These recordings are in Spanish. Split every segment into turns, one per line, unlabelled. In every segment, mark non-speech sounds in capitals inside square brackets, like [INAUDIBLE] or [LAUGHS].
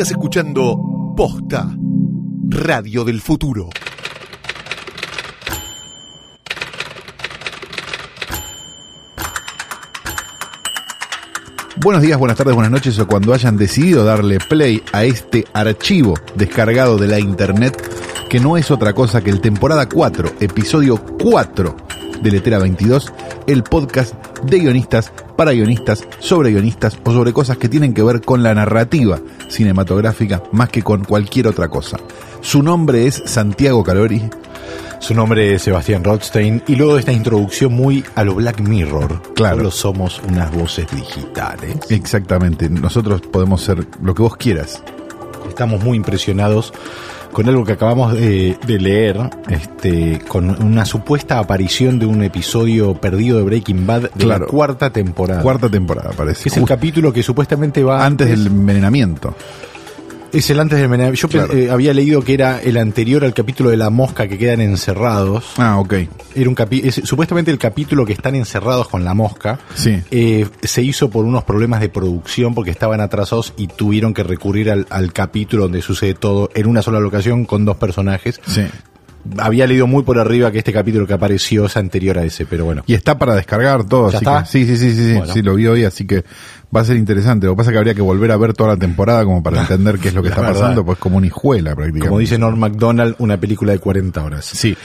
Estás escuchando Posta, Radio del Futuro.
Buenos días, buenas tardes, buenas noches o cuando hayan decidido darle play a este archivo descargado de la internet que no es otra cosa que el temporada 4, episodio 4 de Letera 22, el podcast de guionistas para guionistas, sobre guionistas o sobre cosas que tienen que ver con la narrativa cinematográfica más que con cualquier otra cosa. Su nombre es Santiago Calori.
Su nombre es Sebastián Rothstein y luego de esta introducción muy a lo Black Mirror,
Claro.
solo somos unas voces digitales.
Exactamente, nosotros podemos ser lo que vos quieras.
Estamos muy impresionados con algo que acabamos de, de leer, este, con una supuesta aparición de un episodio perdido de Breaking Bad de
Claro.
la cuarta temporada.
Cuarta temporada, parece.
es el capítulo que supuestamente va
antes del envenenamiento.
Es el antes del Menem. Yo
Claro.
eh, había leído que era el anterior al capítulo de la mosca que quedan encerrados.
Ah, ok.
Era un capi- es supuestamente el capítulo que están encerrados con la mosca.
Sí.
eh, se hizo por unos problemas de producción porque estaban atrasados y tuvieron que recurrir al, al capítulo donde sucede todo en una sola locación con dos personajes.
Sí.
Había leído muy por arriba que este capítulo que apareció es anterior a ese, pero bueno.
Y está para descargar todo,
¿Ya
así
está?
que sí, sí, sí, sí, sí,
Bueno.
sí, lo vi hoy, así que va a ser interesante. Lo que pasa es que habría que volver a ver toda la temporada como para [LAUGHS] entender qué es lo que
La
está
verdad.
pasando, pues como una hijuela prácticamente.
Como dice Norm MacDonald, una película de 40 horas.
Sí.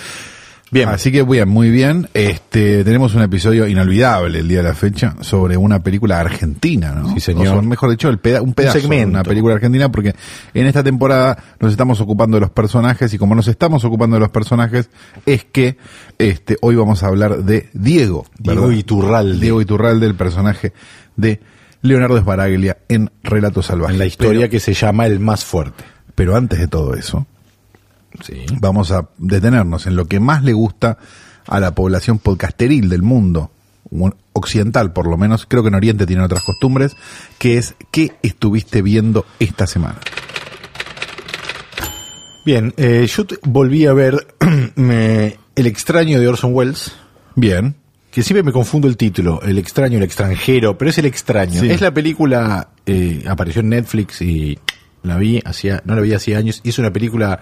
Bien.
Así que bien, muy bien. Este, tenemos un episodio inolvidable el día de la fecha sobre una película argentina, ¿no?
Sí, señor.
O sea, mejor dicho, el peda- un pedazo de una película argentina porque en esta temporada nos estamos ocupando de los personajes y como nos estamos ocupando de los personajes es que este hoy vamos a hablar de Diego,
Diego. Iturralde.
Diego Iturralde, el personaje de Leonardo Sbaraglia en Relato Salvaje.
en la historia
Pero-
que se llama El Más Fuerte.
pero antes de todo eso,
Sí.
vamos a detenernos en lo que más le gusta a la población podcasteril del mundo, un- occidental por lo menos, creo que en Oriente tienen otras costumbres, que es qué estuviste viendo esta semana.
Bien, eh, yo volví a ver [CLEARS THROAT] me- El extraño de Orson Welles,
Bien,
que siempre me confundo el título, El extraño, el extranjero, pero es El extraño.
Sí.
Es la película, eh, apareció en Netflix y la vi hacía, no la vi hacía años, y es una película...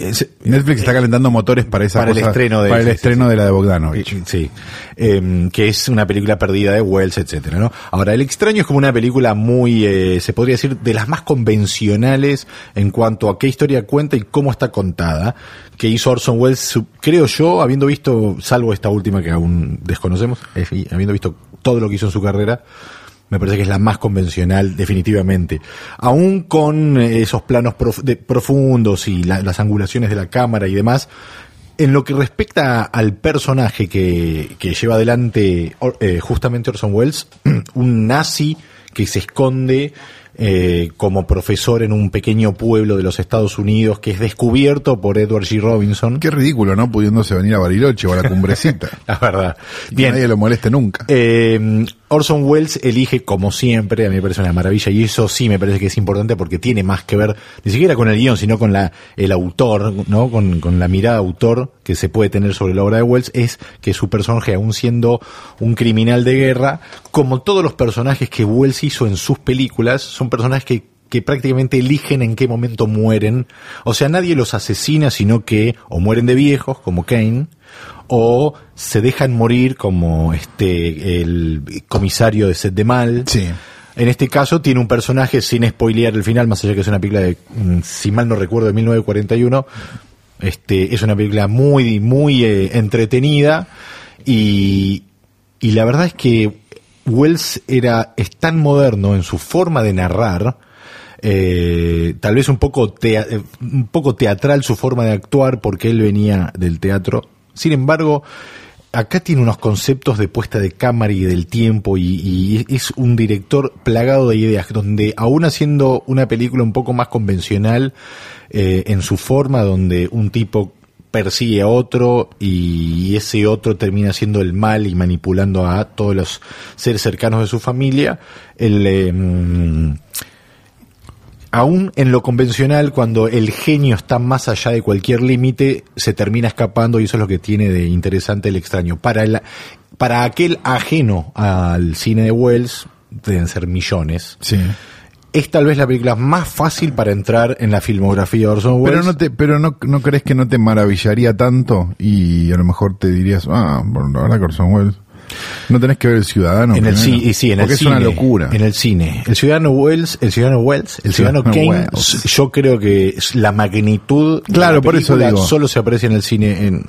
es-
Netflix está calentando motores para esa
para el estreno de
para el
sí,
estreno
sí.
de la de Bogdanovich.
Sí, Em, que es una película perdida de Wells, etcétera, ¿no? Ahora, El extraño es como una película muy, eh, se podría decir, de las más convencionales en cuanto a qué historia cuenta y cómo está contada, que hizo Orson Welles, creo yo, habiendo visto, salvo esta última que aún desconocemos, eh, habiendo visto todo lo que hizo en su carrera, me parece que es la más convencional, definitivamente. Aún con eh, esos planos prof- de- profundos y la- las angulaciones de la cámara y demás, en lo que respecta al personaje que, que lleva adelante eh, justamente Orson Welles, [CLEARS THROAT] un nazi que se esconde eh, como profesor en un pequeño pueblo de los Estados Unidos, que es descubierto por Edward G. Robinson.
Qué ridículo, ¿no? Pudiéndose venir a Bariloche o a la cumbrecita. [LAUGHS]
La verdad.
Y que nadie lo moleste nunca.
Eh, Orson Welles elige, como siempre, a mí me parece una maravilla, y eso sí me parece que es importante porque tiene más que ver, ni siquiera con el guion, sino con la, el autor, ¿no? Con, la mirada autor que se puede tener sobre la obra de Welles, es que su personaje, aún siendo un criminal de guerra, como todos los personajes que Welles hizo en sus películas, son personajes que que prácticamente eligen en qué momento mueren. O sea, nadie los asesina, sino que o mueren de viejos, como Kane, o se dejan morir como este el comisario de Sed de Mal.
Sí.
En este caso tiene un personaje, sin spoilear el final, más allá que es una película de, mm, si mal no recuerdo, de 1941, este, es una película muy, muy eh, entretenida y, y la verdad es que Wells era, es tan moderno en su forma de narrar, eh, tal vez un poco, tea- eh, un poco teatral su forma de actuar porque él venía del teatro. Sin embargo, acá tiene unos conceptos de puesta de cámara y del tiempo y, es un director plagado de ideas donde aún haciendo una película un poco más convencional eh, en su forma donde un tipo persigue a otro y ese otro termina haciendo el mal y manipulando a todos los seres cercanos de su familia, el, mm, aún en lo convencional, cuando el genio está más allá de cualquier límite, se termina escapando y eso es lo que tiene de interesante el extraño. Para, el, para aquel ajeno al cine de Wells, deben ser millones,
Sí.
es tal vez la película más fácil para entrar en la filmografía de Orson Welles.
Pero no te, pero no, no crees que no te maravillaría tanto y a lo mejor te dirías, ah, bueno, la verdad que Orson Welles. No tenés que ver el ciudadano.
en el sí, sí, en
porque
el
es
cine,
una locura.
En el cine. El ciudadano Wells, el ciudadano Wells, el ciudadano
Ciudadano
Kane,
Wells.
yo creo que la magnitud de
Claro,
la
por eso digo.
solo se aprecia en el cine en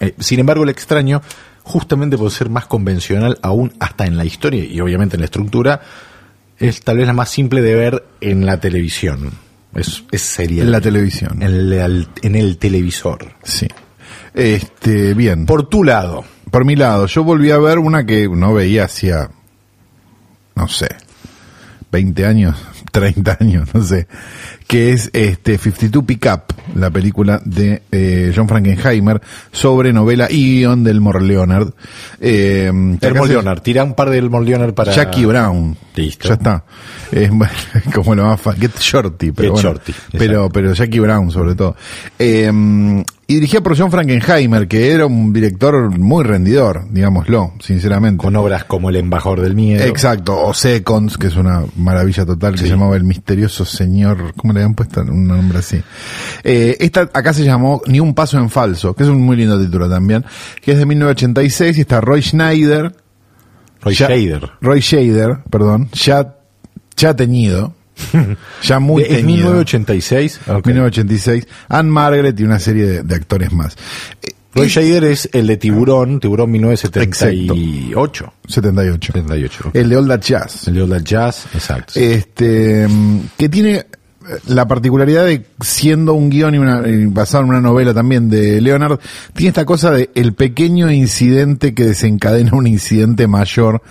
eh, sin embargo, el extraño justamente por ser más convencional aún hasta en la historia y obviamente en la estructura es tal vez la más simple de ver en la televisión. Es, es
En la televisión.
en el, en el televisor.
Sí. Este, bien.
Por tu lado,
Por mi lado, yo volví a ver una que no veía hacía, no sé, 20 años, [LAUGHS] 30 años, no sé, que es este 52 Pickup, la película de eh, John Frankenheimer sobre novela y guion del Elmore Leonard. Eh,
Elmore Leonard, tira un par de Elmore Leonard para
Jackie Brown.
Listo.
Ya está. Es [LAUGHS] como lo más Get Shorty, pero
Get
bueno.
Shorty,
pero, pero Jackie Brown sobre todo. Eh, y dirigida por John Frankenheimer, que era un director muy rendidor, digámoslo, sinceramente.
con obras como El embajador del miedo.
Exacto, o Seconds, que es una maravilla total, que
Sí.
se llamaba El Misterioso Señor, ¿cómo le habían puesto un nombre así? Eh, esta acá se llamó Ni un paso en falso, que es un muy lindo título también, que es de 1986 y está Roy Schneider,
Roy
ya-
Shader.
Roy Shader, perdón, ya, ya teñido, [LAUGHS] ya muy
¿Es
teñido.
1986? Ok.
1986, Anne Margaret y una serie de, de actores más. Eh,
Roy Shader es el de Tiburón, Tiburón 1978.
78.
78. ok.
El de All That Jazz.
El de All That Jazz, exacto.
este mm, que tiene la particularidad de siendo un guion y, una, y basado en una novela también de Leonard, tiene esta cosa de el pequeño incidente que desencadena un incidente mayor.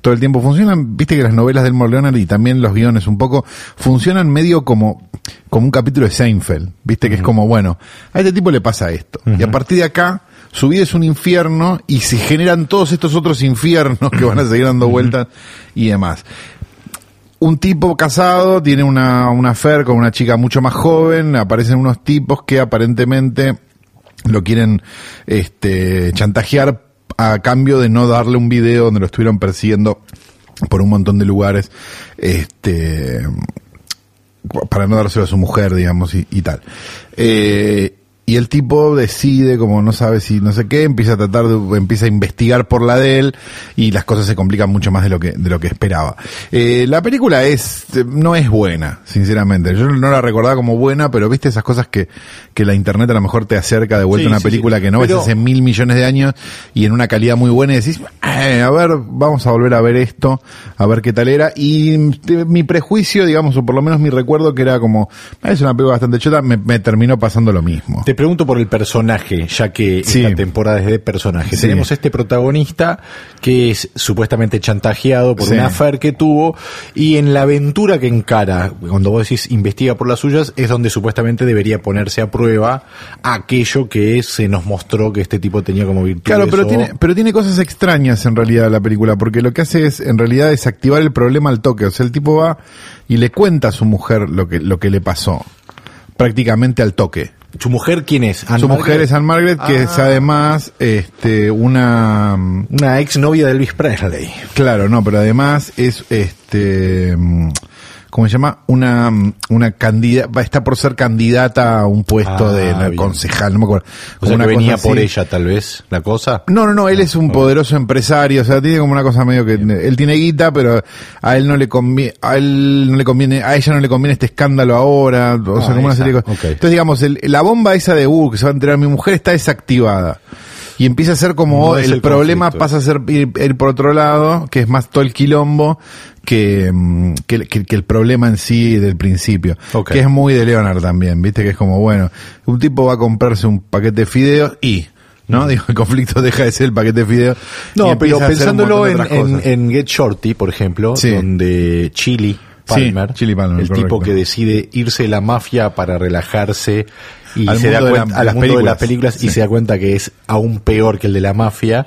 Todo el tiempo. Funcionan, viste que las novelas de Elmore Leonard y también los guiones un poco, funcionan medio como, como un capítulo de Seinfeld, viste que es como, bueno, a este tipo le pasa esto. Y a partir de acá, su vida es un infierno y se generan todos estos otros infiernos que van a seguir dando vueltas y demás un tipo casado tiene una, una con una chica mucho más joven, aparecen unos tipos que aparentemente lo quieren este, chantajear a cambio de no darle un video donde lo estuvieron persiguiendo por un montón de lugares, este, para no dárselo a su mujer, digamos, y, y tal. Eh, y el tipo decide, como no sabe si no sé qué, empieza a tratar de, empieza a investigar por la de él y las cosas se complican mucho más de lo que, de lo que esperaba. Eh, la película es, no es buena, sinceramente. Yo no la recordaba como buena, pero viste esas cosas que, que la internet a lo mejor te acerca de vuelta
Sí,
a una
sí,
película
sí.
que no
Pero-
ves hace mil millones de años y en una calidad muy buena y decís, "Eh, a ver, vamos a volver a ver esto, a ver qué tal era. Y eh, mi prejuicio, digamos, o por lo menos mi recuerdo que era como, "Ah, es una película bastante chota, me, me terminó pasando lo mismo.
Te pregunto por el personaje, ya que
Sí.
esta temporada es de personaje.
Sí.
Tenemos este protagonista que es supuestamente chantajeado por
Sí.
una affair que tuvo y en la aventura que encara, cuando vos decís investiga por las suyas, es donde supuestamente debería ponerse a prueba aquello que se nos mostró que este tipo tenía como virtud.
Claro, pero tiene, pero tiene cosas extrañas en realidad la película, porque lo que hace es, en realidad, desactivar el problema al toque. O sea, el tipo va y le cuenta a su mujer lo que, lo que le pasó. Prácticamente al toque.
¿Su mujer quién es? Anne
su
Margaret?
mujer es Anne Margaret, que es
Ah.
además, este, una,
Una ex novia de Elvis Presley.
Claro, no, pero además es este ¿cómo se llama? Una una candidata va está por ser candidata a un puesto
Ah,
de
bien.
concejal, no me acuerdo.
O sea,
Una
que venía por ella, tal vez, la cosa.
No, no, no, él es un poderoso empresario, o sea, tiene como una cosa medio que él tiene guita, pero a él no le conviene, a él no le conviene, a ella no le conviene este escándalo ahora, o sea,
Ah,
como una serie de cosas. Entonces, digamos, el- la bomba esa de uh, que se va a enterar mi mujer está desactivada. Y empieza a ser como
No
el,
el
problema
conflicto.
pasa a ser ir, ir por otro lado, que es más todo el quilombo que, mm, que, que- que el problema en sí del principio. Que es muy de Leonard también, viste que es como, bueno, un tipo va a comprarse un paquete de fideos y, ¿no? Digo, el conflicto [LAUGHS] deja de ser el paquete de fideos.
No, pero pensándolo en, Get Shorty, por ejemplo,
Sí.
donde Chili Palmer,
Sí, Chili Palmer,
el
correcto.
tipo que decide irse de la mafia para relajarse y
Al
se da
la-
cuenta
de
al
las
mundo de las
películas.
y se da cuenta que es aún peor que el de la mafia.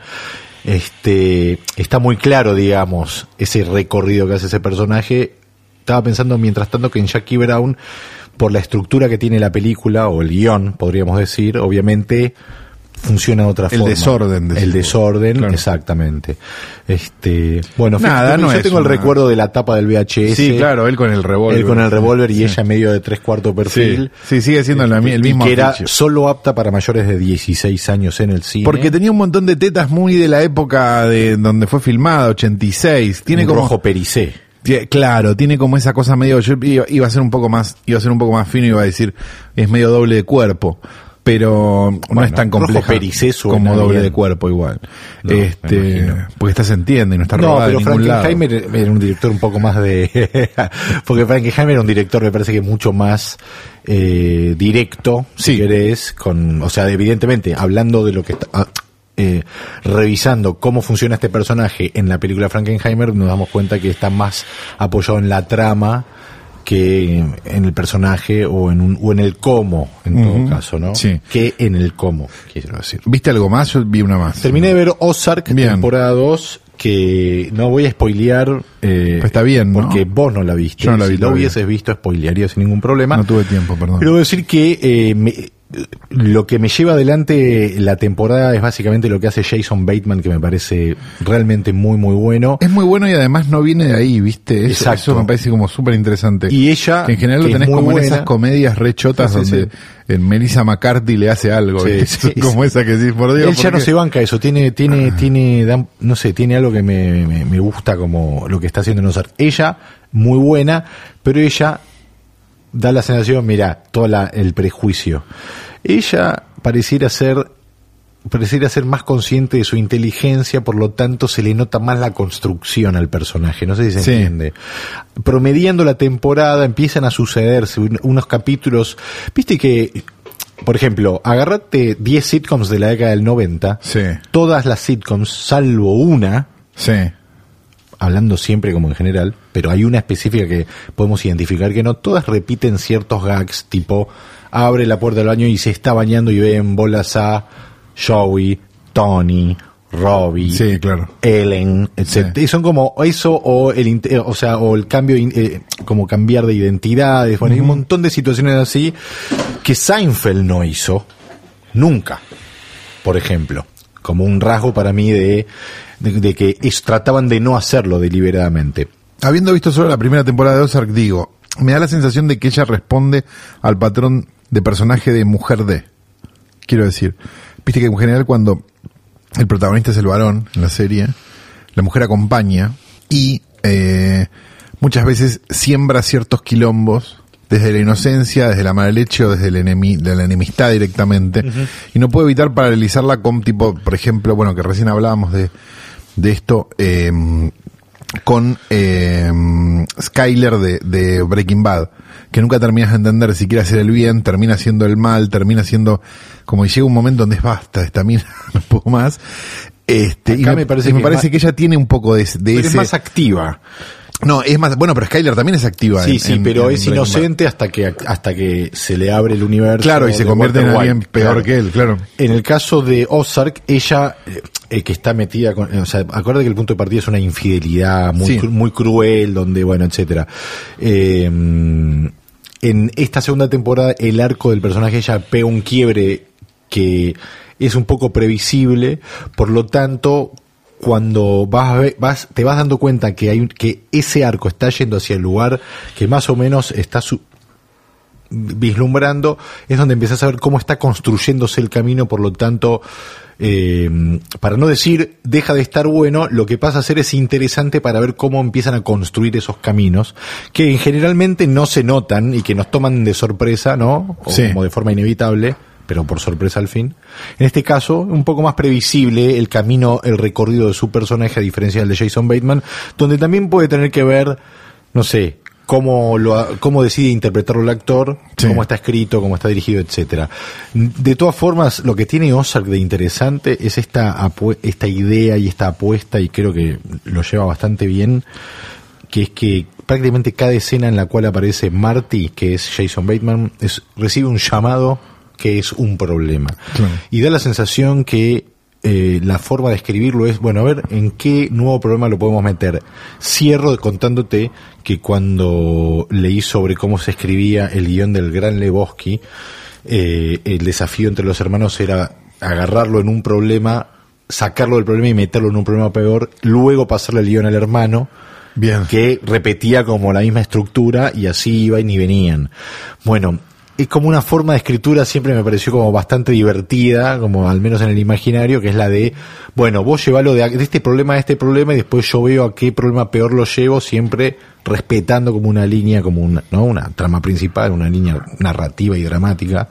Este está muy claro, digamos, ese recorrido que hace ese personaje. Estaba pensando mientras tanto que en Jackie Brown, por la estructura que tiene la película o el guion, podríamos decir, obviamente funciona de otra
El
forma.
desorden, decís
El desorden,
Claro.
exactamente. Este, bueno,
Nada,
fíjate,
no
yo tengo el recuerdo de la tapa del VHS.
Sí, claro, él con el revólver.
Él con el revólver y ella medio de tres cuartos perfil.
Sí, sí, sigue siendo la mi- el
Y
mismo
que era solo apta para mayores de 16 años en el cine.
Porque tenía un montón de tetas muy de la época de donde fue filmada, 86. Tiene
un
como
rojo pericé.
Claro, tiene como esa cosa medio, yo iba a ser un poco más, iba a ser un poco más fino y iba a decir, es medio doble de cuerpo, pero no
Bueno,
es tan
suena
como doble de cuerpo igual.
No,
este, porque esta se entiende y no está
No,
robada
pero
de ningún lado.
Frankenheimer era un director un poco más de... [LAUGHS] porque Frankenheimer era un director, me parece que mucho más eh, directo, si querés, con, o sea, evidentemente, hablando de lo que está... ah, eh, revisando cómo funciona este personaje en la película Frankenheimer, nos damos cuenta que está más apoyado en la trama que en el personaje o en, un, o en el cómo, en todo caso, ¿no?
Sí.
Que en el cómo, quiero decir.
¿Viste algo más? Yo vi una más.
Terminé de ver Ozark,
Bien.
temporada 2, que no voy a spoilear. eh,
está bien, ¿no?
Porque vos no la viste.
Yo no la vi
si lo hubieses visto, spoilearía sin ningún problema.
No tuve tiempo, perdón.
Pero debo decir que eh, me- lo que me lleva adelante la temporada es básicamente lo que hace Jason Bateman, que me parece realmente muy, muy bueno.
es muy bueno y además no viene de ahí, ¿viste? Eso,
Exacto.
eso me parece como súper interesante.
Y ella,
Que en general lo
que
tenés como en
buena.
esas comedias rechotas
Sí, sí,
donde en Melissa McCarthy le hace algo. [LAUGHS] Como esa que decís, por Dios.
Él ya
¿por
no se banca eso, tiene, tiene, tiene, da- no sé, tiene algo que me, me, me gusta como lo que está haciendo en Ozark. Ella, muy buena, pero ella da la sensación, mira, todo la- el prejuicio. Ella pareciera ser, pareciera ser más consciente de su inteligencia, por lo tanto se le nota más la construcción al personaje, no sé si se
Sí.
entiende. Promediando la temporada empiezan a sucederse un- unos capítulos, viste que, por ejemplo, agarrate 10 sitcoms de la década del 90,
Sí,
todas las sitcoms, salvo una,
sí.
Hablando siempre como en general, pero hay una específica que podemos identificar que no, todas repiten ciertos gags, tipo abre la puerta del baño y se está bañando y ve en bolas a Joey, Tony, Robbie,
Sí, claro.
Ellen, etc.
Sí.
Y son como eso o el o sea, o el cambio eh, como cambiar de identidades, bueno, hay un montón de situaciones así que Seinfeld no hizo nunca. Por ejemplo, como un rasgo para mí de de, de que es- trataban de no hacerlo deliberadamente.
Habiendo visto solo la primera temporada de Ozark, digo, me da la sensación de que ella responde al patrón de personaje de mujer de. Quiero decir, viste que en general cuando el protagonista es el varón en la serie, la mujer acompaña y eh, muchas veces siembra ciertos quilombos desde la inocencia, desde la mala leche o desde el enemi- de la enemistad directamente. Y no puedo evitar paralizarla con tipo, por ejemplo, bueno, que recién hablábamos de, de esto, eh, con eh, Skyler de, de Breaking Bad, que nunca terminas de entender si quiere hacer el bien, termina haciendo el mal, termina haciendo como que llega un momento donde es basta, esta mina, [LAUGHS] no puedo más. Este, y me,
me parece
y me
que
parece que ella tiene un poco de, de
Pero
ese...
es más activa.
No, es más, bueno, pero Skyler también es activa.
Sí,
en-
sí, pero
en
es inocente hasta que hasta que se le abre el universo.
Claro, y se convierte en alguien
White,
peor
claro.
que él, claro.
En el caso de Ozark, ella, eh, eh, que está metida con, o sea, acuérdate que el punto de partida es una infidelidad muy,
Sí.
cru- muy cruel, donde, bueno, etcétera. Eh, en esta segunda temporada, el arco del personaje ella pega un quiebre que es un poco previsible, por lo tanto, cuando vas, a ver- vas te vas dando cuenta que hay un- que ese arco está yendo hacia el lugar que más o menos está su- vislumbrando, es donde empiezas a ver cómo está construyéndose el camino, por lo tanto, eh, para no decir deja de estar bueno, lo que pasa a ser es interesante para ver cómo empiezan a construir esos caminos, que generalmente no se notan y que nos toman de sorpresa, ¿no? O
Sí.
como de forma inevitable, pero por sorpresa al fin. En este caso, un poco más previsible el camino, el recorrido de su personaje, a diferencia del de Jason Bateman, donde también puede tener que ver, no sé, cómo lo cómo decide interpretarlo el actor,
Sí.
cómo está escrito, cómo está dirigido, etcétera. De todas formas, lo que tiene Ozark de interesante es esta esta idea y esta apuesta y creo que lo lleva bastante bien, que es que prácticamente cada escena en la cual aparece Marty, que es Jason Bateman, es, recibe un llamado que es un problema.
Claro.
Y da la sensación que eh, la forma de escribirlo es, bueno, a ver, ¿en qué nuevo problema lo podemos meter? Cierro contándote que cuando leí sobre cómo se escribía el guion del Gran Lebowski, eh, el desafío entre los hermanos era agarrarlo en un problema, sacarlo del problema y meterlo en un problema peor, luego pasarle el guion al hermano,
Bien.
que repetía como la misma estructura y así iban y venían. Bueno, es como una forma de escritura siempre me pareció como bastante divertida, como al menos en el imaginario, que es la de, bueno, vos llevalo de, este problema a este problema y después yo veo a qué problema peor lo llevo, siempre respetando como una línea, como una, ¿no? una trama principal, una línea narrativa y dramática,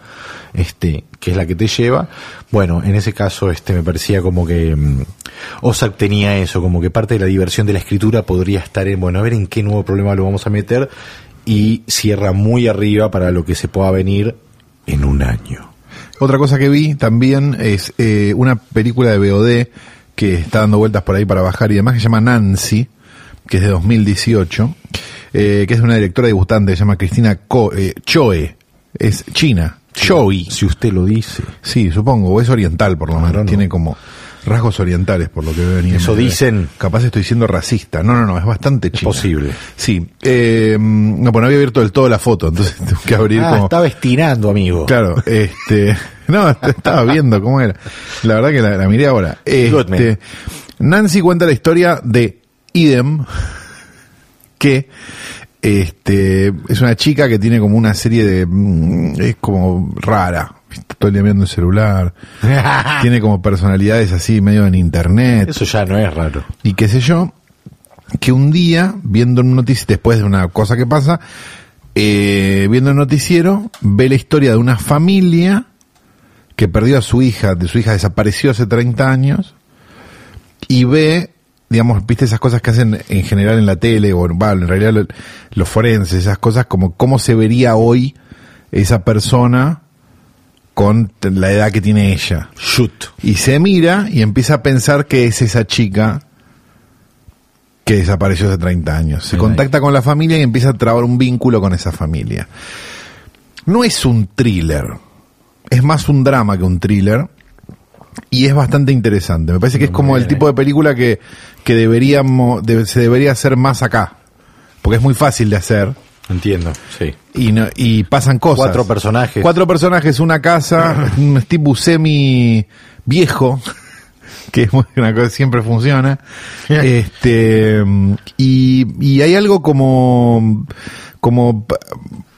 este, que es la que te lleva. Bueno, en ese caso, este, me parecía como que Ozark tenía eso, como que parte de la diversión de la escritura podría estar en, bueno, a ver en qué nuevo problema lo vamos a meter y cierra muy arriba para lo que se pueda venir en un año.
Otra cosa que vi también es eh, una película de BOD que está dando vueltas por ahí para bajar y demás, que se llama Nancy, que es de 2018, eh, que es de una directora debutante que se llama Cristina eh, Choe, es china, Choi,
Si usted lo dice.
sí, supongo, o es oriental por lo menos,
no.
tiene como rasgos orientales por lo que veo en
Eso
IMDb.
dicen.
Capaz estoy siendo racista, no, no, no, es bastante china.
posible.
Sí, eh, no, pues no había abierto del todo la foto, entonces [LAUGHS] tengo que abrir
Ah,
como...
estaba estirando, amigo.
Claro, este, [LAUGHS] no, [LAUGHS] estaba viendo cómo era. La verdad que la, la miré ahora. Este, Nancy cuenta la historia de Idem, que este es una chica que tiene como una serie de mm, es como rara, todo el día mirando el celular, [LAUGHS] tiene como personalidades así medio en internet
Eso ya no es raro.
y qué sé yo, que un día, viendo un noticiero, después de una cosa que pasa, eh, viendo el noticiero, ve la historia de una familia que perdió a su hija, de su hija desapareció hace 30 años, y ve, digamos, viste esas cosas que hacen en general en la tele, o en realidad lo- los forenses, esas cosas, como cómo se vería hoy esa persona con la edad que tiene ella.
Shoot.
Y se mira y empieza a pensar que es esa chica que desapareció hace 30 años. Se contacta con la familia y empieza a trabar un vínculo con esa familia. No es un thriller, es más un drama que un thriller. Y es bastante interesante. Me parece que es como el tipo de película que, que deberíamos, de- se debería hacer más acá. Porque es muy fácil de hacer.
Entiendo, sí.
Y, no- y pasan cosas.
Cuatro personajes.
Cuatro personajes, una casa, [LAUGHS] un Steve Buscemi viejo, [LAUGHS] que es una cosa que siempre funciona. este y, y hay algo como como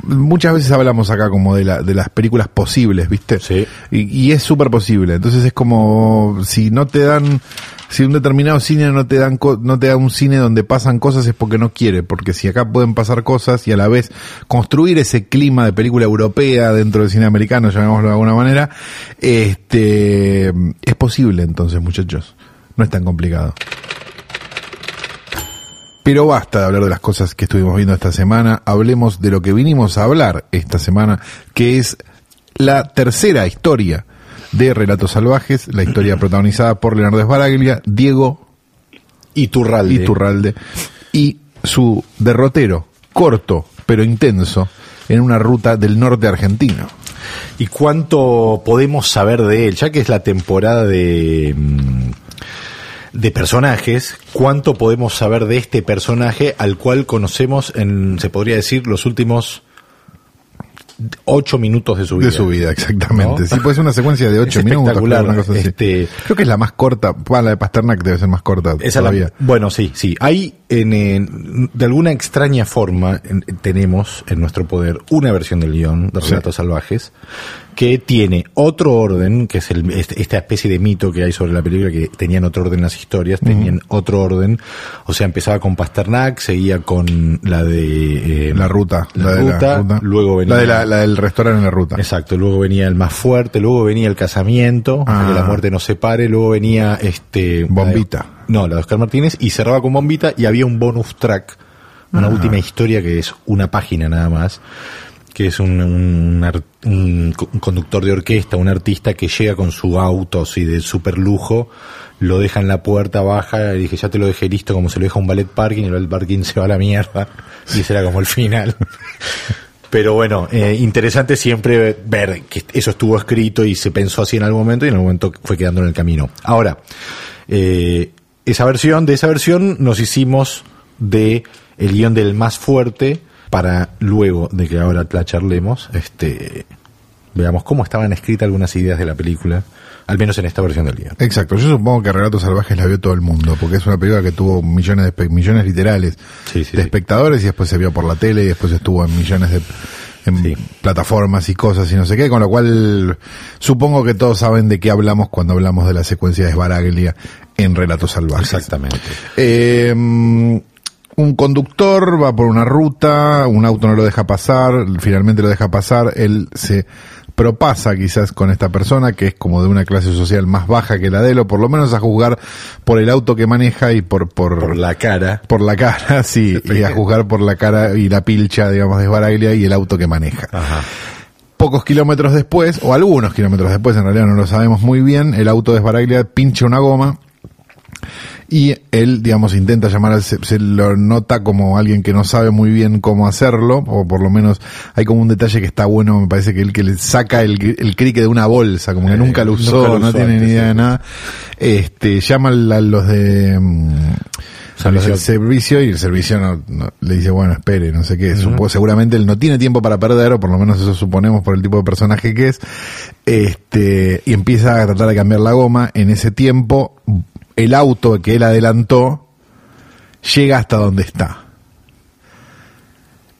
muchas veces hablamos acá como de la, de las películas posibles, ¿viste?
Sí.
Y, y es súper posible. Entonces es como si no te dan si un determinado cine no te dan no te da un cine donde pasan cosas es porque no quiere, porque si acá pueden pasar cosas y a la vez construir ese clima de película europea dentro del cine americano, llamémoslo de alguna manera, este es posible entonces, muchachos. No es tan complicado. Pero basta de hablar de las cosas que estuvimos viendo esta semana. Hablemos de lo que vinimos a hablar esta semana, que es la tercera historia de Relatos Salvajes, la historia [CLEARS THROAT] protagonizada por Leonardo Sbaraglia, Diego
Iturralde.
Iturralde y su derrotero, corto pero intenso, en una ruta del norte argentino.
¿Y cuánto podemos saber de él? Ya que es la temporada de, mm, de personajes, ¿cuánto podemos saber de este personaje al cual conocemos en, se podría decir, los últimos ocho minutos de su vida?
De su vida, exactamente.
¿No?
Sí, puede ser una secuencia de ocho
Es
minutos.
espectacular,
así.
este-
Creo que es la más corta. Bueno, la de Pasternak debe ser más corta
Esa la-
todavía.
bueno, sí, sí. Hay, en, en- de alguna extraña forma, en- tenemos en nuestro poder una versión del guion de
Sí.
Relatos Salvajes que tiene otro orden, que es el, este- esta especie de mito que hay sobre la película, que tenían otro orden las historias, tenían otro orden. O sea, empezaba con Pasternak, seguía con la de... eh,
La ruta.
La,
de
ruta, luego venía...
La, de la, la del restaurante en la ruta.
Exacto, luego venía el más fuerte, luego venía el casamiento, hasta
Ah.
que la muerte nos separe, luego venía este
Bombita.
la de- no, la de Oscar Martínez y cerraba con Bombita y había un bonus track, una
Ah.
última historia que es una página nada más, que es un, un, conductor de orquesta, un artista que llega con su auto así de super lujo, lo deja en la puerta, baja y dije, ya te lo dejé listo como se lo deja un ballet parking y el ballet parking se va a la mierda y ese era como el final. [LAUGHS] Pero bueno, eh, interesante siempre ver que eso estuvo escrito y se pensó así en algún momento y en algún momento fue quedando en el camino. Ahora, eh, esa versión, de esa versión nos hicimos de el guion del más fuerte para luego de que ahora la charlemos, este, veamos cómo estaban escritas algunas ideas de la película, al menos en esta versión del guion.
Exacto, yo supongo que Relatos Salvajes la vio todo el mundo, porque es una película que tuvo millones de millones literales
Sí, sí,
de espectadores y después se vio por la tele y después estuvo en millones de en
Sí.
plataformas y cosas y no sé qué, con lo cual supongo que todos saben de qué hablamos cuando hablamos de la secuencia de Sbaraglia en Relatos Salvajes.
Exactamente.
Eh, un conductor va por una ruta, un auto no lo deja pasar, finalmente lo deja pasar, él se propasa quizás con esta persona que es como de una clase social más baja que la de él, o por lo menos a juzgar por el auto que maneja y por, por,
Por la cara.
por la cara, [LAUGHS] sí, y a juzgar por la cara y la pilcha, digamos, de Sbaraglia y el auto que maneja.
Ajá.
Pocos kilómetros después, o algunos kilómetros después, en realidad no lo sabemos muy bien, el auto de Sbaraglia pincha una goma y él, digamos, intenta llamar al, se, se lo nota como alguien que no sabe muy bien cómo hacerlo, o por lo menos hay como un detalle que está bueno, me parece que él que le saca el, el crique de una bolsa, como que
Eh,
nunca lo
nunca
usó,
lo
no
usó
tiene ni idea
sí.
de nada, este, llama a los de, mm, a los del servicio y el servicio no, no- le dice, bueno, espere, no sé qué, seguramente él no tiene tiempo para perder, o por lo menos eso suponemos por el tipo de personaje que es, este, y empieza a tratar de cambiar la goma, en ese tiempo, el auto que él adelantó llega hasta donde está.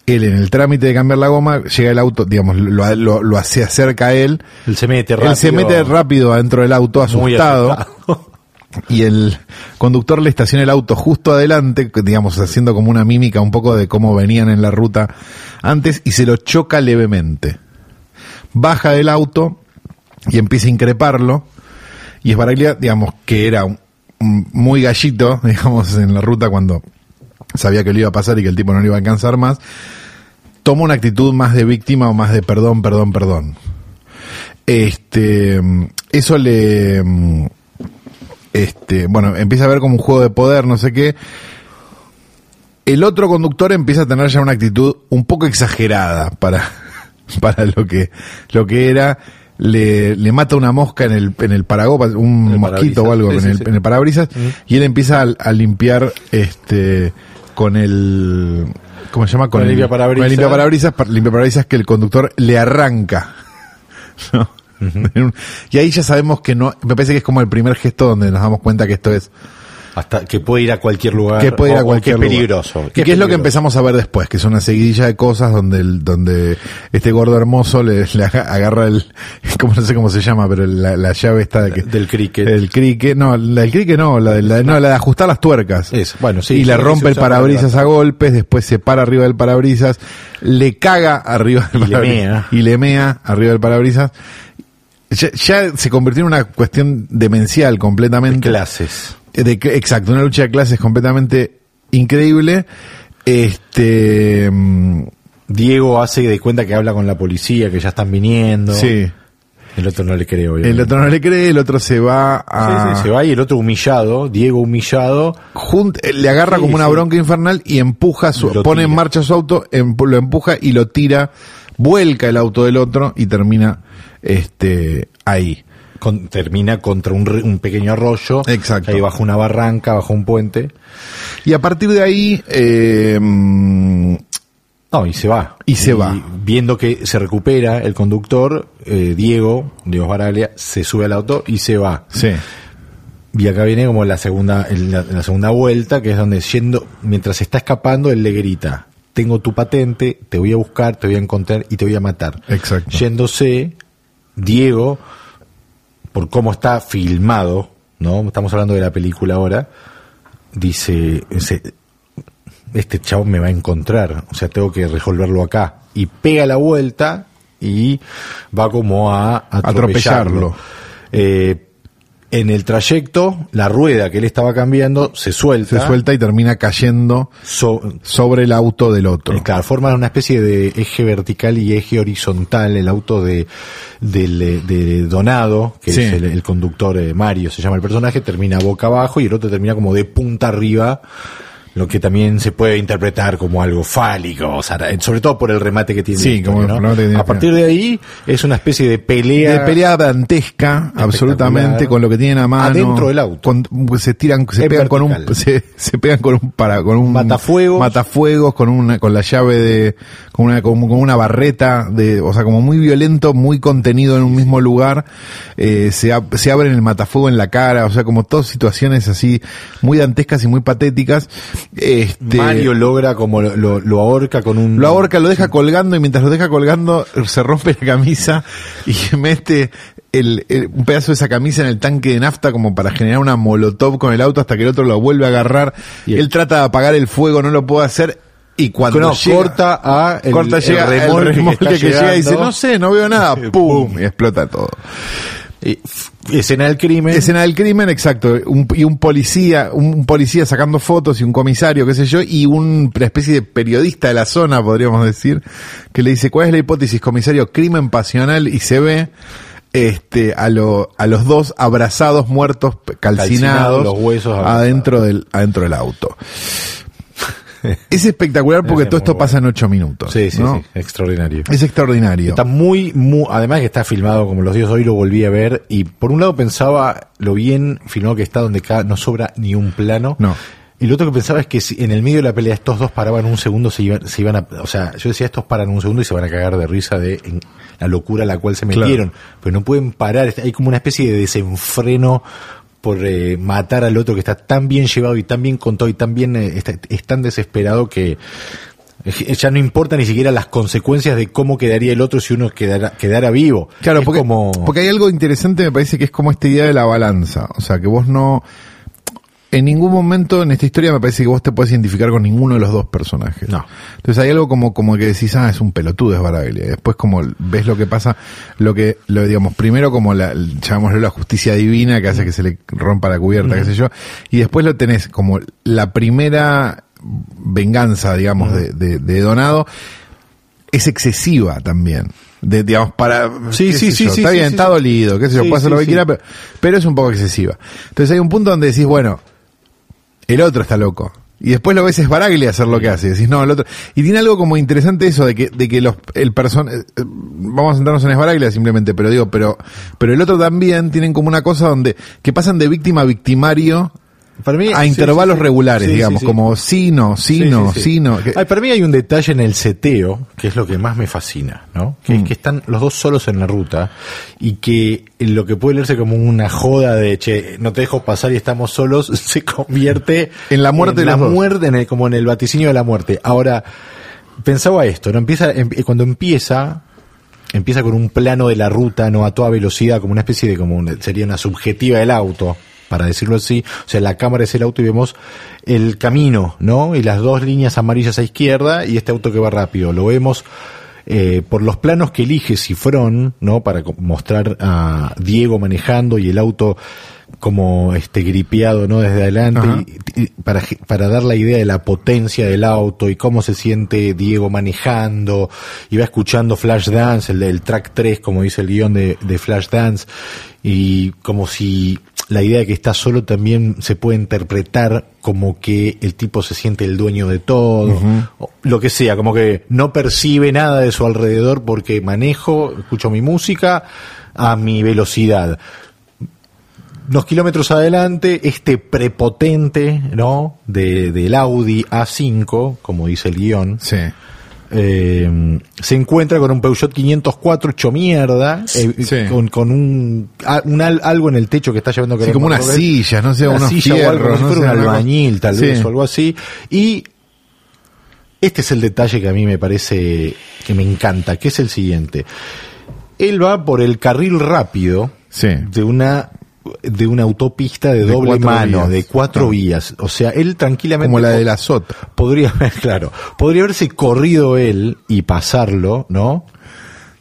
Él en el trámite de cambiar la goma, llega el auto, digamos, lo, lo, lo hace acerca a él,
Él se mete rápido.
él se mete rápido adentro del auto, asustado,
asustado.
y el conductor le estaciona el auto justo adelante, digamos, haciendo como una mímica un poco de cómo venían en la ruta antes, y se lo choca levemente. Baja del auto y empieza a increparlo, y Esbaraglia, digamos, que era un muy gallito, [LAUGHS] digamos, en la ruta cuando sabía que le iba a pasar y que el tipo no le iba a alcanzar más, toma una actitud más de víctima o más de perdón, perdón, perdón. Este, eso le, este, bueno, empieza a ver como un juego de poder, no sé qué. El otro conductor empieza a tener ya una actitud un poco exagerada para, [LAUGHS] para lo que, lo que era. Le, le mata una mosca en el, en el paragopas, un
el
mosquito o
parabrisas.
algo
Sí,
en,
sí,
el,
sí.
en el parabrisas, y él empieza a, a limpiar este con el ¿cómo se llama?
Con el limpiaparabrisas.
con el limpiaparabrisas, pa- limpiaparabrisas que el conductor le arranca. [LAUGHS] ¿no? Y ahí ya sabemos que no, me parece que es como el primer gesto donde nos damos cuenta que esto es,
Hasta que puede ir a cualquier lugar.
que puede ir
o-
a
o
cualquier
que es
lugar.
peligroso.
¿Y qué es lo que empezamos a ver después? Que es una seguidilla de cosas donde el, donde este gordo hermoso le, le aga- agarra el, [LAUGHS] como no sé cómo se llama, pero la, la llave está de que,
Del cricket.
el crique, no, la del crique no, la de, la, no, la de ajustar las tuercas.
Eso, bueno, sí,
y le rompe el parabrisas a golpes, después se para arriba del parabrisas, le caga arriba del
Y le mea.
y le mea arriba del parabrisas. Ya, ya se convirtió en una cuestión demencial completamente.
Clases.
De que- exacto, una lucha de clases completamente increíble. Este, mm,
Diego hace de cuenta que habla con la policía, que ya están viniendo.
sí.
El otro no le cree,
El
obviamente.
otro no le cree, el otro se va a,
Sí, sí, se va y el otro humillado, Diego humillado,
junt- eh, le agarra
Sí,
como una bronca infernal y empuja su,
Lo
pone en marcha su auto, empu- lo empuja y lo tira, vuelca el auto del otro y termina, este, ahí.
Con- termina contra un, un pequeño arroyo.
Exacto.
Ahí bajo una barranca, bajo un puente.
Y a partir de ahí, eh, mm,
No, y se va.
Y se va.
Viendo que se recupera el conductor, eh, Diego, Diego Baraglia, se sube al auto y se va.
sí.
Y acá viene como la segunda, la, la segunda vuelta, que es donde yendo, mientras está escapando, él le grita, tengo tu patente, te voy a buscar, te voy a encontrar y te voy a matar.
Exacto.
Yéndose, Diego, por cómo está filmado, ¿no? Estamos hablando de la película ahora, dice, dice, este chavo me va a encontrar, o sea, tengo que resolverlo acá. Y pega la vuelta y va como a atropellarlo.
Atropellarlo.
Eh, en el trayecto, la rueda que él estaba cambiando se suelta.
Se suelta y termina cayendo
so-
sobre el auto del otro.
eh, Claro, forman una especie de eje vertical y eje horizontal. El auto de, Donado, que
Sí.
es el, el conductor eh, Mario, se llama el personaje, termina boca abajo y el otro termina como de punta arriba lo que también se puede interpretar como algo fálico, o sea, sobre todo por el remate que tiene.
Sí,
historia,
como
¿no?
que tiene.
A partir de ahí es una especie de pelea.
de pelea dantesca, absolutamente, con lo que tienen a mano.
Adentro del auto.
Con- se tiran, se
Es
pegan con un, se, se pegan con un para, con un
Matafuegos.
matafuegos, con una, con la llave de, con una, con una barreta de, o sea, como muy violento, muy contenido en un mismo lugar, eh, se, ab- se abren el matafuego en la cara, o sea, como todas situaciones así, muy dantescas y muy patéticas. Este,
Mario logra como lo, lo- lo ahorca con un.
lo ahorca, lo deja colgando y mientras lo deja colgando se rompe la camisa y [LAUGHS] mete el, el- un pedazo de esa camisa en el tanque de nafta como para generar una molotov con el auto hasta que el otro lo vuelve a agarrar.
Y el-
Él trata de apagar el fuego, no lo puede hacer y cuando
No,
llega-
corta a el-
corta
el
llega el
remolque
remolque,
que
que, llega y dice no sé, no veo nada, [LAUGHS] pum, y explota todo.
Escena del crimen.
Escena del crimen, exacto. Un- y un policía, un policía sacando fotos y un comisario, qué sé yo, y un- una especie de periodista de la zona, podríamos decir, que le dice, ¿cuál es la hipótesis, comisario? Crimen pasional y se ve este a, lo, a los dos abrazados, muertos, calcinados,
los huesos
adentro del, adentro del auto. [LAUGHS] Es espectacular porque
Es
todo esto pasa en ocho minutos.
Sí, sí,
¿no?
sí, extraordinario.
Es extraordinario.
Está muy, muy, además que está filmado como los dioses hoy lo volví a ver y por un lado pensaba lo bien filmado que está donde cada, no sobra ni un plano.
No.
Y lo otro que pensaba es que si en el medio de la pelea estos dos paraban un segundo, se iban, se iban a, o sea, yo decía estos paran un segundo y se van a cagar de risa de en la locura a la cual se
Claro.
metieron, pero no pueden parar, hay como una especie de desenfreno por eh, matar al otro que está tan bien llevado y tan bien contado y tan bien, eh, está- es tan desesperado que eh, ya no importa ni siquiera las consecuencias de cómo quedaría el otro si uno quedara, quedara vivo.
Claro,
Es
porque,
como,
porque hay algo interesante, me parece que es como esta idea de la balanza. O sea, que vos no. En ningún momento en esta historia me parece que vos te puedes identificar con ninguno de los dos personajes.
No.
Entonces hay algo como, como que decís, ah, es un pelotudo, es Baraglia. Y después como ves lo que pasa, lo que, lo digamos, primero como la, llamémoslo la justicia divina que hace que se le rompa la cubierta, qué sé yo. Y después lo tenés como la primera venganza, digamos, de, de, de Donado es excesiva también. De, digamos, para.
Sí, sí, sí, sí,
Está bien, está dolido, qué sé yo, puede hacer lo que quiera, pero, pero es un poco excesiva. Entonces hay un punto donde decís, bueno, el otro está loco. Y después lo ves es Baraglia hacer lo que hace. Decís, no, el otro. Y tiene algo como interesante eso de que, de que los, el person, eh, eh, vamos a sentarnos en Esbaraglia simplemente, pero digo, pero, pero el otro también tienen como una cosa donde, que pasan de víctima a victimario
Para mí-
a
sí,
intervalos
sí, sí.
regulares, digamos, como sí, no, sí, no, sí, no.
Ay, para mí hay un detalle en el seteo, que es lo que más me fascina, ¿no? Que
Mm.
es que están los dos solos en la ruta y que lo que puede leerse como una joda de, che, no te dejo pasar y estamos solos, [LAUGHS] se convierte
En la muerte de
la
dos.
muerte, en el- como en el vaticinio de la muerte. Ahora, pensaba esto, ¿no? Empieza, em- cuando empieza, empieza con un plano de la ruta, no a toda velocidad, como una especie de, como una- sería una subjetiva del auto, para decirlo así. O sea, la cámara es el auto y vemos el camino, ¿no? Y las dos líneas amarillas a izquierda y este auto que va rápido. Lo vemos eh, por los planos que elige Cifrón, ¿no? Para mostrar a Diego manejando y el auto como este gripeado, ¿no? Desde adelante,
Ajá.
y- y para, para dar la idea de la potencia del auto y cómo se siente Diego manejando, y va escuchando Flashdance, el del track 3, como dice el guion de, de Flashdance, y como si la idea de que está solo también se puede interpretar como que el tipo se siente el dueño de todo, o lo que sea, como que no percibe nada de su alrededor porque manejo, escucho mi música a mi velocidad unos kilómetros adelante, este prepotente, ¿no? De, del Audi A5, como dice el guion,
sí.
Eh, se encuentra con un Peugeot 504 hecho mierda, eh,
Sí.
con, con un, a- un algo en el techo que está llevando que
Sí, como unas sillas, no sé,
Una
unos
silla o algo,
no sé,
un albañil tal
Sí.
vez o algo así. Y este es el detalle que a mí me parece que me encanta, que es el siguiente. Él va por el carril rápido de una de una autopista de,
De
doble mano,
vías.
de cuatro vías. O sea, él tranquilamente
Como la de la sota.
podría [LAUGHS] claro, podría haberse corrido él y pasarlo, ¿no?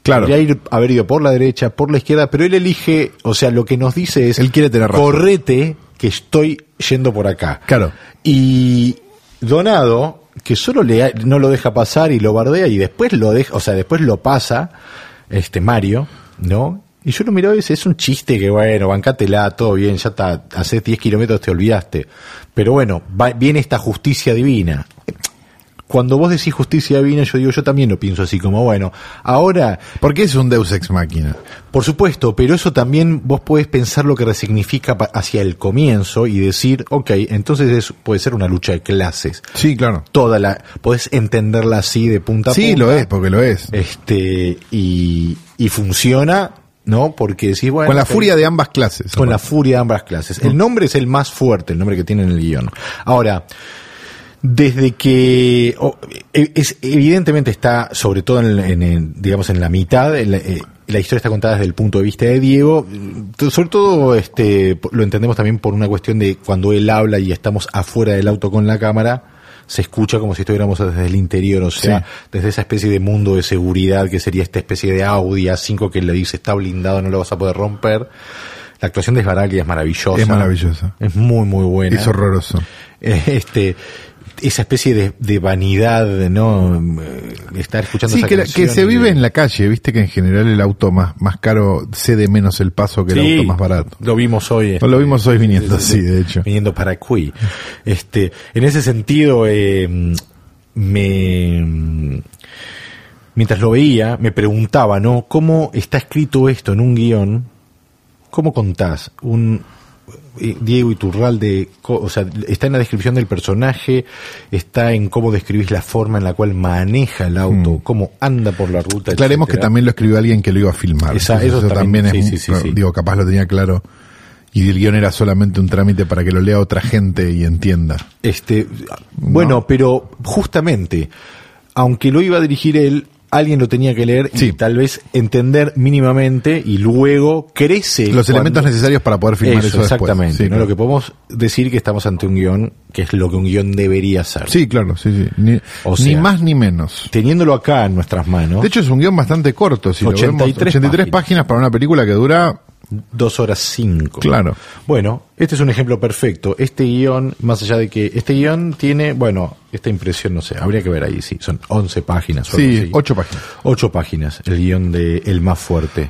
Claro.
Podría ir, haber ido por la derecha, por la izquierda, pero él elige, o sea, lo que nos dice es
Él quiere tener razón.
correte que estoy yendo por acá.
Claro.
Y Donado, que solo le, no lo deja pasar y lo bardea y después lo deja, o sea, después lo pasa, este Mario, ¿no? Y yo lo miraba y decía, es un chiste que bueno, bancátela, todo bien, ya está, hace 10 kilómetros te olvidaste. Pero bueno, va- viene esta justicia divina. Cuando vos decís justicia divina, yo digo, yo también lo pienso así, como bueno, ahora
Porque es un Deus Ex Máquina.
por supuesto, pero eso también vos podés pensar lo que resignifica hacia el comienzo y decir, ok, entonces es- puede ser una lucha de clases.
Sí, claro.
Toda la, podés entenderla así de punta a
Sí,
punta.
lo es, porque lo es.
Este, y, y funciona, ¿no? Porque decís, bueno.
Con la furia de ambas clases.
Con la furia de ambas clases.
Mm.
El nombre es el más fuerte, el nombre que tiene en el guion. Ahora, desde que e- es, evidentemente está sobre todo en, en- en, digamos en la mitad en la, eh, la historia está contada desde el punto de vista de Diego mm, sobre todo este lo entendemos también por una cuestión de cuando él habla y estamos afuera del auto con la cámara se escucha como si estuviéramos desde el interior, o sea,
Sí.
desde esa especie de mundo de seguridad que sería esta especie de Audi A5 que le dice está blindado, no lo vas a poder romper. La actuación de Sbaraglia es maravillosa.
Es maravillosa.
Es muy, muy buena.
Es horroroso. [LAUGHS]
Este, esa especie de, de vanidad, ¿no? Eh, de estar escuchando
Sí,
esa
que, la- que se vive en la calle, viste que en general el auto más, más caro cede menos el paso que el auto más barato.
Lo vimos hoy.
No, lo vimos hoy viniendo,
Sí,
sí, de hecho.
Viniendo para aquí. Este, en ese sentido, eh, me, mientras lo veía, me preguntaba, ¿no? ¿Cómo está escrito esto en un guion? ¿Cómo contás un eh, Diego Iturralde? O sea, está en la descripción del personaje, está en cómo describís la forma en la cual maneja el auto, cómo anda por la ruta.
Aclaremos que también lo escribió alguien que lo iba a filmar.
Esa- eso
eso
también,
también, es,
sí,
un-
sí, sí, sí.
digo, capaz lo tenía claro. Y el guion era solamente un trámite para que lo lea otra gente y entienda.
Este, bueno, pero justamente, aunque lo iba a dirigir él, alguien lo tenía que leer y
Sí.
tal vez entender mínimamente y luego crece.
Los
cuando-
elementos necesarios para poder filmar eso, después.
exactamente.
Sí,
¿no?
claro.
Lo que podemos decir que estamos ante un guion que es lo que un guion debería ser.
Sí, claro, sí, sí. Ni,
O
ni más ni menos.
Teniéndolo acá en nuestras manos,
De hecho, es un guion bastante corto. Si
83
lo vemos, 83
páginas.
páginas para una película que dura.
Dos horas cinco.
Claro.
Bueno, este es un ejemplo perfecto. Este guion, más allá de que este guion tiene, bueno, esta impresión, no sé, habría que ver ahí, sí, son 11 páginas.
Sí. 8 páginas.
Ocho páginas, el guion de El Más Fuerte.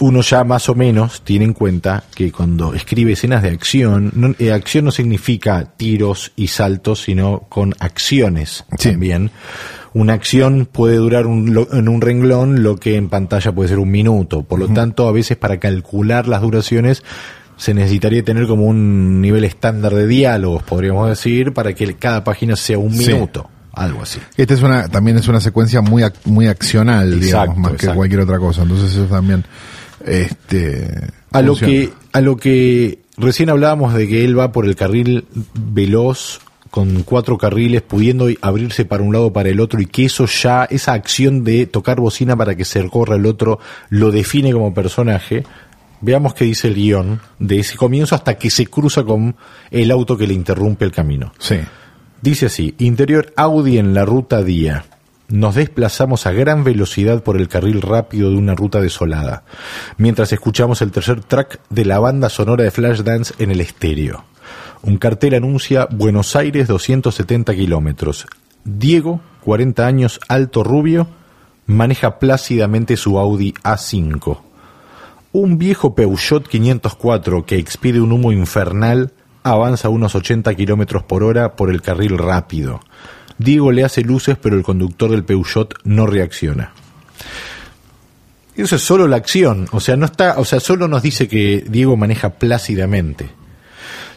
Uno ya más o menos tiene en cuenta que cuando escribe escenas de acción, no, eh, acción no significa tiros y saltos, sino con acciones
Sí.
también. Una acción puede durar un, lo- en un renglón lo que en pantalla puede ser un minuto. Por lo tanto, a veces para calcular las duraciones se necesitaría tener como un nivel estándar de diálogos, podríamos decir, para que cada página sea un
Sí.
minuto. Algo así.
Esta es una, también es una secuencia muy, ac- muy accional,
Exacto,
digamos, más que cualquier otra cosa. Entonces eso también, este,
A lo que a lo que recién hablábamos de que él va por el carril veloz con cuatro carriles pudiendo abrirse para un lado o para el otro y que eso ya esa acción de tocar bocina para que se corra el otro lo define como personaje. Veamos qué dice el guion de ese comienzo hasta que se cruza con el auto que le interrumpe el camino.
Sí.
Dice así, interior Audi en la ruta Día. Nos desplazamos a gran velocidad por el carril rápido de una ruta desolada, mientras escuchamos el tercer track de la banda sonora de Flashdance en el estéreo. Un cartel anuncia Buenos Aires 270 kilómetros. Diego, 40 años, alto rubio, maneja plácidamente su Audi A5. Un viejo Peugeot 504 que expide un humo infernal avanza unos 80 kilómetros por hora por el carril rápido. Diego le hace luces, pero el conductor del Peugeot no reacciona. Eso es solo la acción, o sea, no está, o sea, solo nos dice que Diego maneja plácidamente.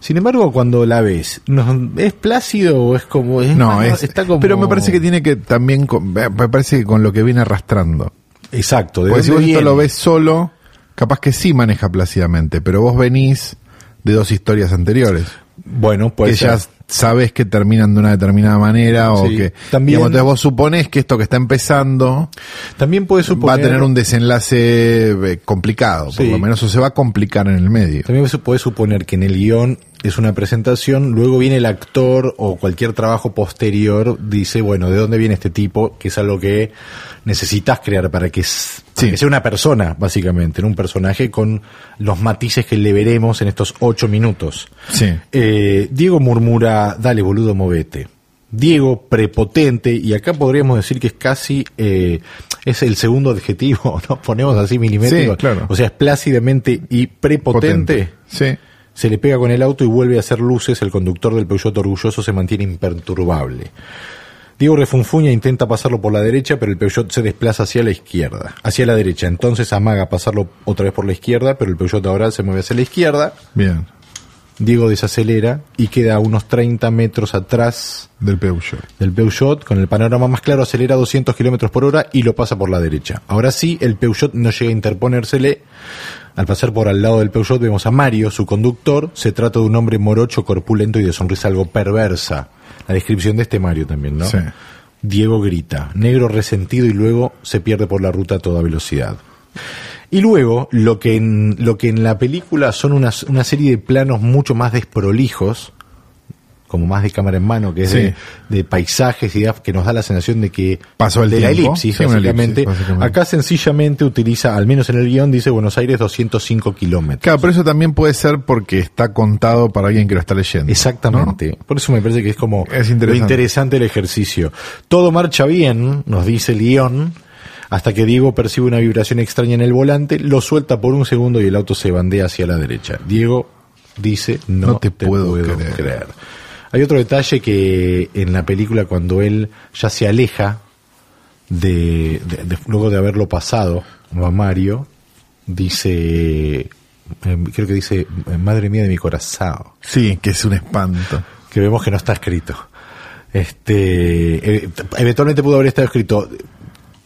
Sin embargo, cuando la ves, ¿no- ¿es plácido o es como es
No, es,
está como
pero me parece que tiene que también, con- me parece que con lo que viene arrastrando.
exacto, ¿de
Porque si vos esto lo ves solo, capaz que sí maneja plácidamente, pero vos venís de dos historias anteriores.
Bueno, puede
que ya sabes que terminan de una determinada manera o
Sí,
que
también-
digamos, entonces vos suponés que esto que está empezando
También puede suponer
va a tener un desenlace eh, complicado, por lo menos o se va a complicar en el medio.
También se puede suponer que en el guion es una presentación, luego viene el actor o cualquier trabajo posterior, dice, bueno, ¿de dónde viene este tipo? Que es algo que necesitas crear para que, para sea una persona, básicamente, ¿no? un personaje con los matices que le veremos en estos ocho minutos.
Sí.
Eh, Diego murmura, dale boludo, movete. Diego prepotente, y acá podríamos decir que es casi, eh, es el segundo adjetivo, [LAUGHS] ¿no? Ponemos así milimétrico.
Sí, claro.
O sea, es plácidamente y prepotente.
Sí.
Se le pega con el auto y vuelve a hacer luces. El conductor del Peugeot orgulloso se mantiene imperturbable. Diego refunfuña intenta pasarlo por la derecha, pero el Peugeot se desplaza hacia la izquierda, hacia la derecha. Entonces amaga pasarlo otra vez por la izquierda, pero el Peugeot ahora se mueve hacia la izquierda.
Bien.
Diego desacelera y queda a unos 30 metros atrás
Del Peugeot.
del Peugeot. Con el panorama más claro, acelera a 200 kilómetros por hora y lo pasa por la derecha. Ahora sí, el Peugeot no llega a interponérsele. Al pasar por al lado del Peugeot vemos a Mario, su conductor. Se trata de un hombre morocho, corpulento y de sonrisa algo perversa. La descripción de este Mario también, ¿no?
Sí.
Diego grita, negro resentido y luego se pierde por la ruta a toda velocidad. Y luego, lo que en, lo que en la película son unas- una serie de planos mucho más desprolijos, como más de cámara en mano, que es
Sí.
de, de paisajes y de- que nos da la sensación de que
Pasó el
de la
tiempo.
elipsis,
Sí,
básicamente.
elipsis, básicamente.
Acá sencillamente utiliza, al menos en el guion, dice Buenos Aires 205 kilómetros.
Claro, pero eso también puede ser porque está contado para alguien que lo está leyendo.
Exactamente. Por eso me parece que es como
Es
lo
interesante.
interesante el ejercicio. Todo marcha bien, nos dice el guion, hasta que Diego percibe una vibración extraña en el volante, lo suelta por un segundo y el auto se bandea hacia la derecha. Diego dice, no,
No te puedo creer".
creer. Hay otro detalle que en la película cuando él ya se aleja de, de- de- luego de haberlo pasado a Mario, dice, eh, creo que dice, madre mía de mi corazón
Sí, que es un espanto.
que vemos que no está escrito. Este, eh, eventualmente pudo haber estado escrito.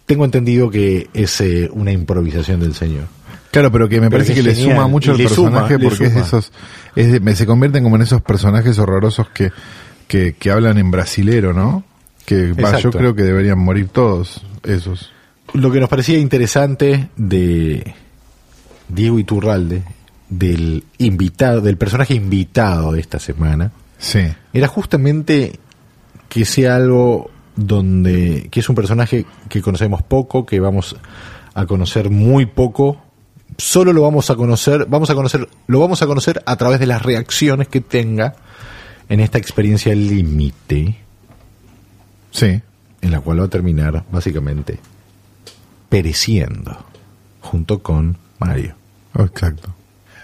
Tengo entendido que es eh, una improvisación del señor.
Claro, pero que me
Pero
parece
que
le suma mucho al
suma,
personaje porque es esos, es de- se convierten como en esos personajes horrorosos que, que, que hablan en brasilero, ¿no? Que va, yo creo que deberían morir todos esos.
Lo que nos parecía interesante de Diego Iturralde, del invitado, del personaje invitado de esta semana,
Sí.
era justamente que sea algo donde que es un personaje que conocemos poco, que vamos a conocer muy poco, solo lo vamos a conocer, vamos a conocer, lo vamos a conocer a través de las reacciones que tenga en esta experiencia límite,
Sí.
en la cual va a terminar básicamente pereciendo junto con Mario.
Exacto.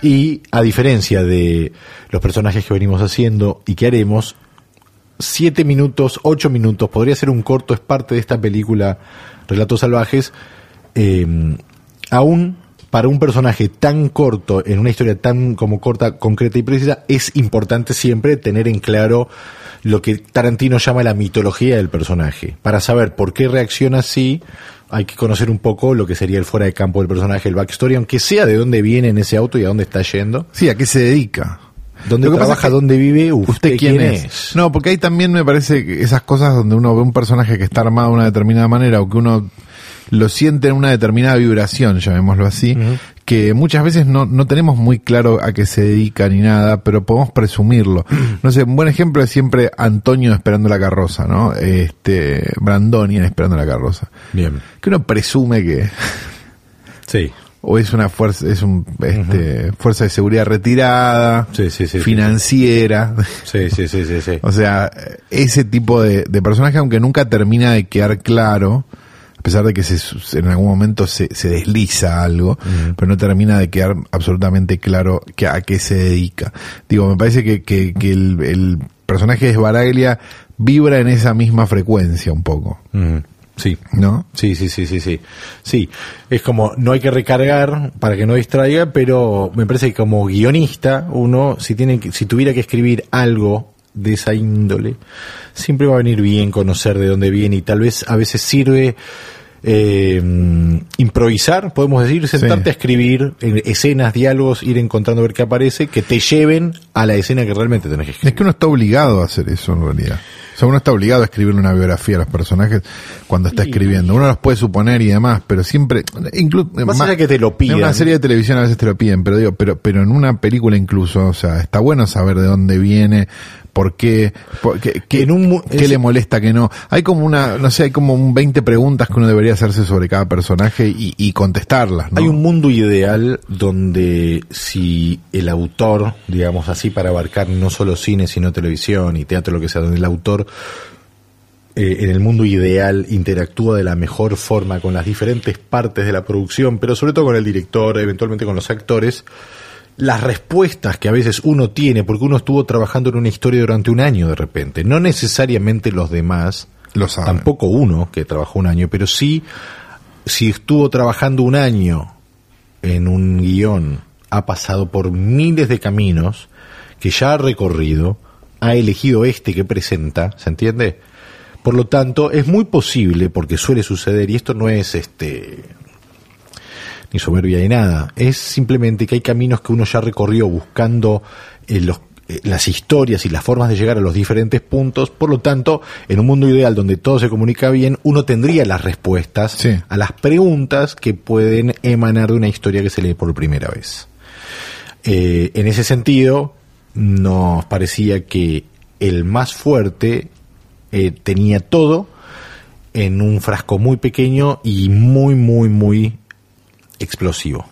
Y a diferencia de los personajes que venimos haciendo y que haremos, siete minutos, ocho minutos, podría ser un corto, es parte de esta película Relatos Salvajes, eh, aún para un personaje tan corto, en una historia tan como corta, concreta y precisa, es importante siempre tener en claro lo que Tarantino llama la mitología del personaje. Para saber por qué reacciona así, hay que conocer un poco lo que sería el fuera de campo del personaje, el backstory, aunque sea de dónde viene en ese auto y a dónde está yendo.
Sí, ¿a qué se dedica?
¿Dónde
Lo que pasa
trabaja?
es que-
¿Dónde vive? ¿Usted,
¿Usted quién, es? No, porque ahí también me parece que esas cosas donde uno ve un personaje que está armado de una determinada manera o que uno lo siente en una determinada vibración, llamémoslo así, que muchas veces no, no tenemos muy claro a qué se dedica ni nada, pero podemos presumirlo. [CLEARS THROAT] No sé, un buen ejemplo es siempre Antonio esperando la carroza, ¿no? Este, Brandonian esperando la carroza.
Bien.
Que uno presume que,
Sí.
O es una fuerza, es un, este, fuerza de seguridad retirada,
Sí, sí, sí,
financiera.
Sí, sí, sí, sí, sí. [LAUGHS]
O sea, ese tipo de, de personaje, aunque nunca termina de quedar claro, a pesar de que se, en algún momento se, se desliza algo, pero no termina de quedar absolutamente claro que, a qué se dedica. Digo, me parece que, que, que el, el personaje de Sbaraglia vibra en esa misma frecuencia un poco,
Sí.
¿no?
Sí, sí, sí, sí, sí. Sí, es como, no hay que recargar para que no distraiga, pero me parece que como guionista, uno, si tiene que, si tuviera que escribir algo de esa índole, siempre va a venir bien conocer de dónde viene y tal vez a veces sirve eh, improvisar, podemos decir, sentarte
Sí.
a escribir escenas, diálogos, ir encontrando a ver qué aparece, que te lleven a la escena que realmente tenés que escribir.
Es que uno está obligado a hacer eso en realidad. O sea, uno está obligado a escribirle una biografía a los personajes cuando está escribiendo. Uno los puede suponer y demás, pero siempre, incluso,
Más allá que te lo pidan.
En una serie de televisión a veces te lo piden, pero digo, pero, pero en una película incluso, o sea, está bueno saber de dónde viene, por qué, por qué, qué-
En un
qué le molesta, que no. Hay como una, no sé, hay como un 20 preguntas que uno debería hacerse sobre cada personaje y, y contestarlas, ¿no?
Hay un mundo ideal donde si el autor, digamos así, para abarcar no solo cine, sino televisión y teatro, lo que sea, donde el autor eh, en el mundo ideal interactúa de la mejor forma con las diferentes partes de la producción, pero sobre todo con el director, eventualmente con los actores, las respuestas que a veces uno tiene, porque uno estuvo trabajando en una historia durante un año de repente, no necesariamente los demás,
Lo saben.
tampoco uno que trabajó un año, pero sí, si estuvo trabajando un año en un guion, ha pasado por miles de caminos que ya ha recorrido, ha elegido este que presenta, ¿se entiende? Por lo tanto, es muy posible, porque suele suceder, y esto no es este ni soberbia ni nada, es simplemente que hay caminos que uno ya recorrió buscando eh, los eh, las historias y las formas de llegar a los diferentes puntos, por lo tanto, en un mundo ideal donde todo se comunica bien, uno tendría las respuestas
Sí.
a las preguntas que pueden emanar de una historia que se lee por primera vez. Eh, en ese sentido, nos parecía que el más fuerte tenía todo en un frasco muy pequeño y muy, muy, muy explosivo.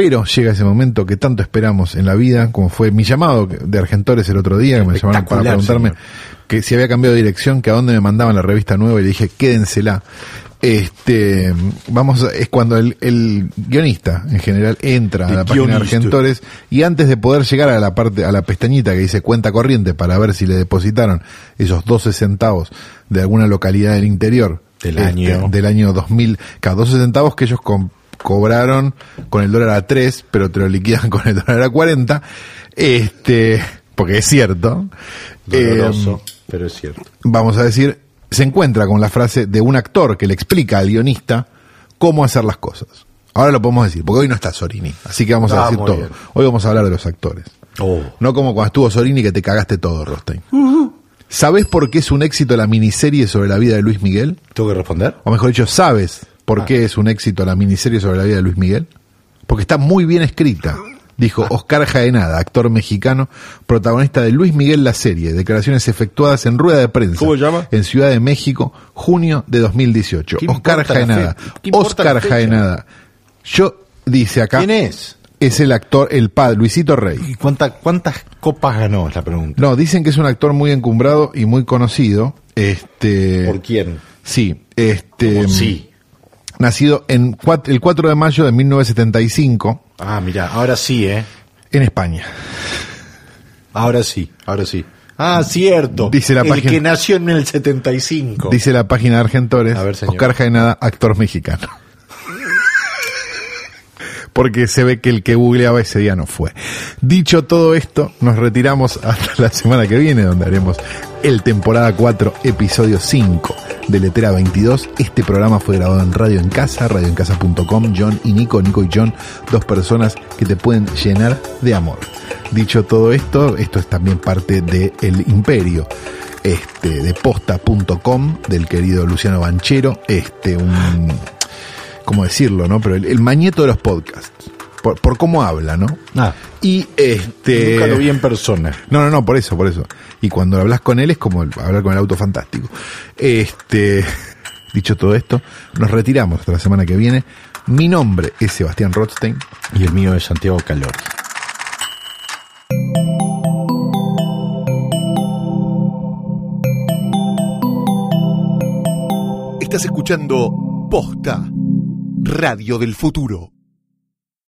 Pero llega ese momento que tanto esperamos en la vida, como fue mi llamado de Argentores el otro día, que me llamaron para preguntarme
señor.
que si había cambiado de dirección, que a dónde me mandaban la revista nueva, y le dije, quédensela. Este, vamos, es cuando el, el guionista en general entra a la página de. Argentores y antes de poder llegar a la parte, a la pestañita que dice cuenta corriente para ver si le depositaron esos 12 centavos de alguna localidad del interior
Del
este,
año.
del año 2000, cada 12 centavos que ellos cobraron con el dólar a 3, pero te lo liquidan con el dólar a 40, este, porque es cierto.
Doloroso,
Eh,
pero es cierto.
vamos a decir, se encuentra con la frase de un actor que le explica al guionista cómo hacer las cosas. Ahora lo podemos decir, porque hoy no está Sorini, así que vamos a
Ah,
decir todo.
bien.
Hoy vamos a hablar de los actores.
Oh.
No como cuando estuvo Sorini que te cagaste todo, Rostein. ¿Sabés por qué es un éxito la miniserie sobre la vida de Luis Miguel?
¿Tengo que responder?
O mejor dicho, ¿sabes por
Ah.
qué es un éxito la miniserie sobre la vida de Luis Miguel? Porque está muy bien escrita, dijo
Ah.
Oscar Jaenada, actor mexicano, protagonista de Luis Miguel la serie, declaraciones efectuadas en rueda de prensa
¿Cómo llama?
en Ciudad de México, junio de 2018.
¿Qué
Oscar Jaenada. Oscar? Jaenada. Yo, dice acá,
¿Quién es?
Es el actor, el padre, Luisito Rey.
¿Y cuánta- cuántas copas ganó? Es la pregunta.
No, dicen que es un actor muy encumbrado y muy conocido. Este,
¿Por quién?
Sí, este,
¿Cómo sí.
nacido en el 4 de mayo de 1975
Ah, mira, ahora sí, ¿eh?
en España.
Ahora sí, ahora sí. Ah, cierto.
Dice la
el
página-
que nació en el 75.
Dice la página de Argentores,
A ver, señor.
Oscar Jaenada, actor mexicano. Porque se ve que el que googleaba ese día no fue. Dicho todo esto, nos retiramos hasta la semana que viene, donde haremos el temporada 4, episodio 5 de Letera 22. Este programa fue grabado en Radio en Casa, radioencasa.com, John y Nico, Nico y John, dos personas que te pueden llenar de amor. Dicho todo esto, esto es también parte de El Imperio este, de posta.com del querido Luciano Banchero, este, un, ¿cómo decirlo, no? Pero el, el mañeto de los podcasts, por, por cómo habla, ¿no?
Ah,
Y este...
nunca lo vi en persona.
No, no, no, por eso, por eso. Y cuando hablas con él es como el- hablar con el auto fantástico. Este, [LAUGHS] dicho todo esto, nos retiramos hasta la semana que viene. Mi nombre es Sebastián Rothstein.
Y el mío es Santiago Calori.
Estás escuchando Posta, Radio del Futuro.